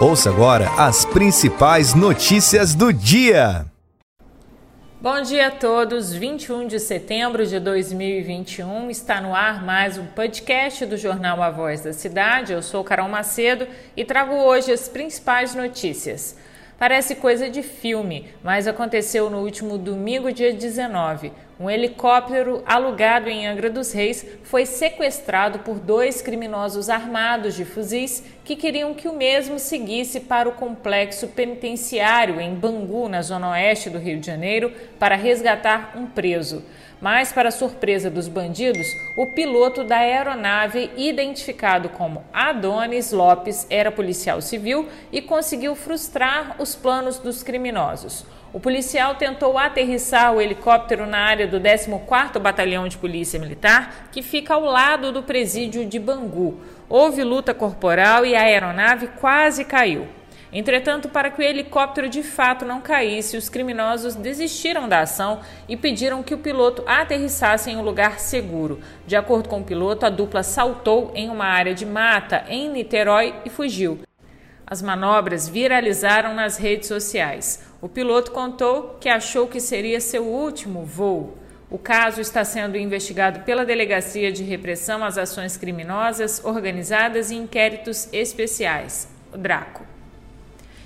Ouça agora as principais notícias do dia. Bom dia a todos. 21 de setembro de 2021 está no ar mais um podcast do jornal A Voz da Cidade. Eu sou Carol Macedo e trago hoje as principais notícias. Parece coisa de filme, mas aconteceu no último domingo, dia 19. Um helicóptero alugado em Angra dos Reis foi sequestrado por dois criminosos armados de fuzis que queriam que o mesmo seguisse para o complexo penitenciário em Bangu, na zona oeste do Rio de Janeiro, para resgatar um preso. Mas, para surpresa dos bandidos, o piloto da aeronave, identificado como Adonis Lopes, era policial civil e conseguiu frustrar os planos dos criminosos. O policial tentou aterrissar o helicóptero na área do 14º Batalhão de Polícia Militar, que fica ao lado do presídio de Bangu. Houve luta corporal e a aeronave quase caiu. Entretanto, para que o helicóptero de fato não caísse, os criminosos desistiram da ação e pediram que o piloto aterrissasse em um lugar seguro. De acordo com o piloto, a dupla saltou em uma área de mata em Niterói e fugiu. As manobras viralizaram nas redes sociais. O piloto contou que achou que seria seu último voo. O caso está sendo investigado pela Delegacia de Repressão às Ações Criminosas Organizadas e Inquéritos Especiais, o DRACO.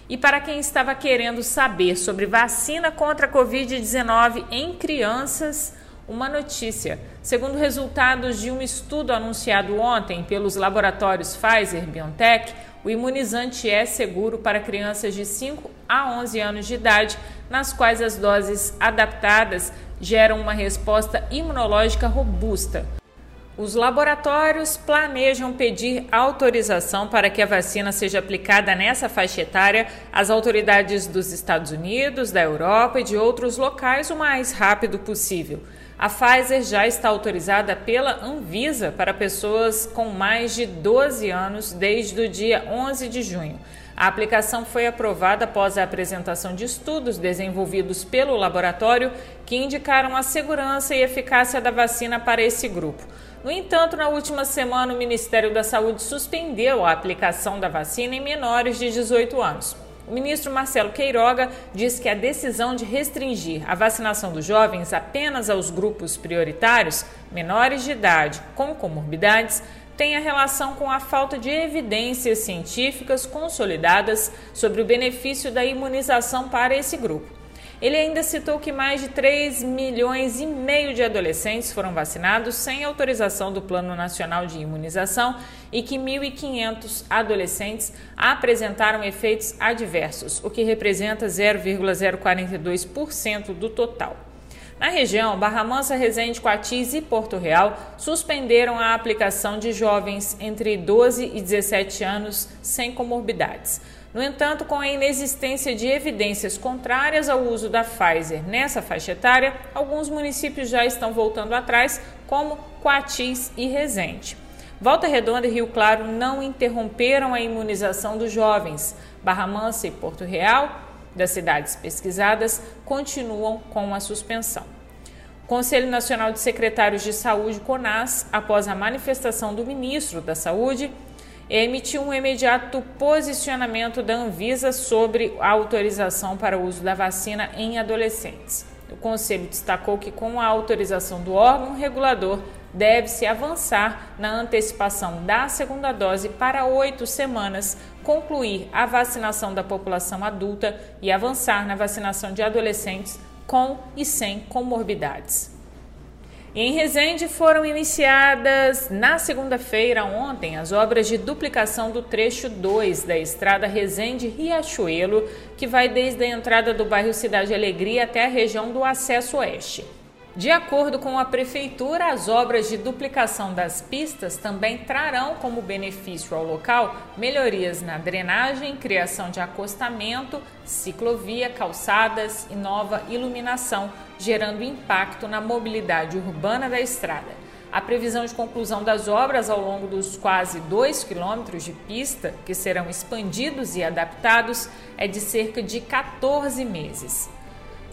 E para quem estava querendo saber sobre vacina contra a Covid-19 em crianças, uma notícia. Segundo resultados de um estudo anunciado ontem pelos laboratórios Pfizer BioNTech, o imunizante é seguro para crianças de 5 a 11 anos de idade, nas quais as doses adaptadas geram uma resposta imunológica robusta. Os laboratórios planejam pedir autorização para que a vacina seja aplicada nessa faixa etária às autoridades dos Estados Unidos, da Europa e de outros locais o mais rápido possível. A Pfizer já está autorizada pela Anvisa para pessoas com mais de 12 anos desde o dia 11 de junho. A aplicação foi aprovada após a apresentação de estudos desenvolvidos pelo laboratório que indicaram a segurança e eficácia da vacina para esse grupo. No entanto, na última semana, o Ministério da Saúde suspendeu a aplicação da vacina em menores de 18 anos. O ministro Marcelo Queiroga diz que a decisão de restringir a vacinação dos jovens apenas aos grupos prioritários, menores de idade com comorbidades, tem a relação com a falta de evidências científicas consolidadas sobre o benefício da imunização para esse grupo. Ele ainda citou que mais de 3 milhões e meio de adolescentes foram vacinados sem autorização do Plano Nacional de Imunização e que 1.500 adolescentes apresentaram efeitos adversos, o que representa 0,042% do total. Na região, Barra Mansa, Resende, Coatis e Porto Real suspenderam a aplicação de jovens entre 12 e 17 anos sem comorbidades. No entanto, com a inexistência de evidências contrárias ao uso da Pfizer nessa faixa etária, alguns municípios já estão voltando atrás, como Coatis e Resende. Volta Redonda e Rio Claro não interromperam a imunização dos jovens. Barra Mansa e Porto Real, das cidades pesquisadas, continuam com a suspensão. O Conselho Nacional de Secretários de Saúde, CONAS, após a manifestação do ministro da Saúde, emitiu um imediato posicionamento da Anvisa sobre a autorização para o uso da vacina em adolescentes. O Conselho destacou que, com a autorização do órgão regulador, deve-se avançar na antecipação da segunda dose para oito semanas, concluir a vacinação da população adulta e avançar na vacinação de adolescentes com e sem comorbidades. Em Resende foram iniciadas na segunda-feira, ontem, as obras de duplicação do trecho 2 da estrada Resende-Riachuelo, que vai desde a entrada do bairro Cidade Alegria até a região do Acesso Oeste. De acordo com a Prefeitura, as obras de duplicação das pistas também trarão como benefício ao local melhorias na drenagem, criação de acostamento, ciclovia, calçadas e nova iluminação, gerando impacto na mobilidade urbana da estrada. A previsão de conclusão das obras ao longo dos quase 2 quilômetros de pista, que serão expandidos e adaptados, é de cerca de 14 meses.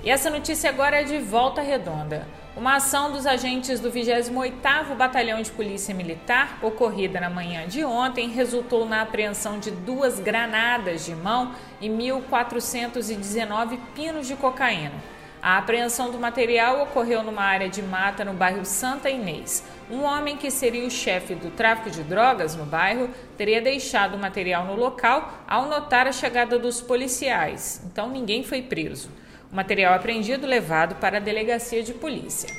E essa notícia agora é de volta redonda. Uma ação dos agentes do 28º Batalhão de Polícia Militar, ocorrida na manhã de ontem, resultou na apreensão de duas granadas de mão e 1.419 pinos de cocaína. A apreensão do material ocorreu numa área de mata no bairro Santa Inês. Um homem que seria o chefe do tráfico de drogas no bairro teria deixado o material no local ao notar a chegada dos policiais, então ninguém foi preso. O material apreendido levado para a delegacia de polícia.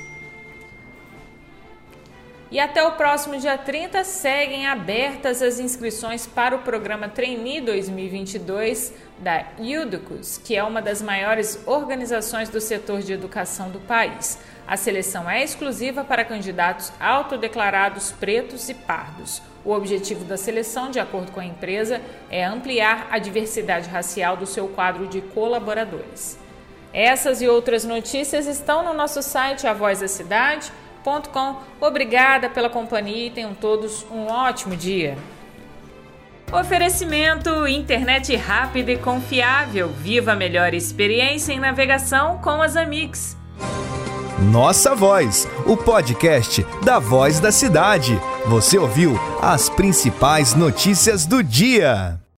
E até o próximo dia 30 seguem abertas as inscrições para o programa Trainee 2022 da Udicus, que é uma das maiores organizações do setor de educação do país. A seleção é exclusiva para candidatos autodeclarados pretos e pardos. O objetivo da seleção, de acordo com a empresa, é ampliar a diversidade racial do seu quadro de colaboradores. Essas e outras notícias estão no nosso site avozdacidade.com. Obrigada pela companhia e tenham todos um ótimo dia. Oferecimento internet rápida e confiável. Viva a melhor experiência em navegação com as Amix. Nossa Voz, o podcast da Voz da Cidade. Você ouviu as principais notícias do dia.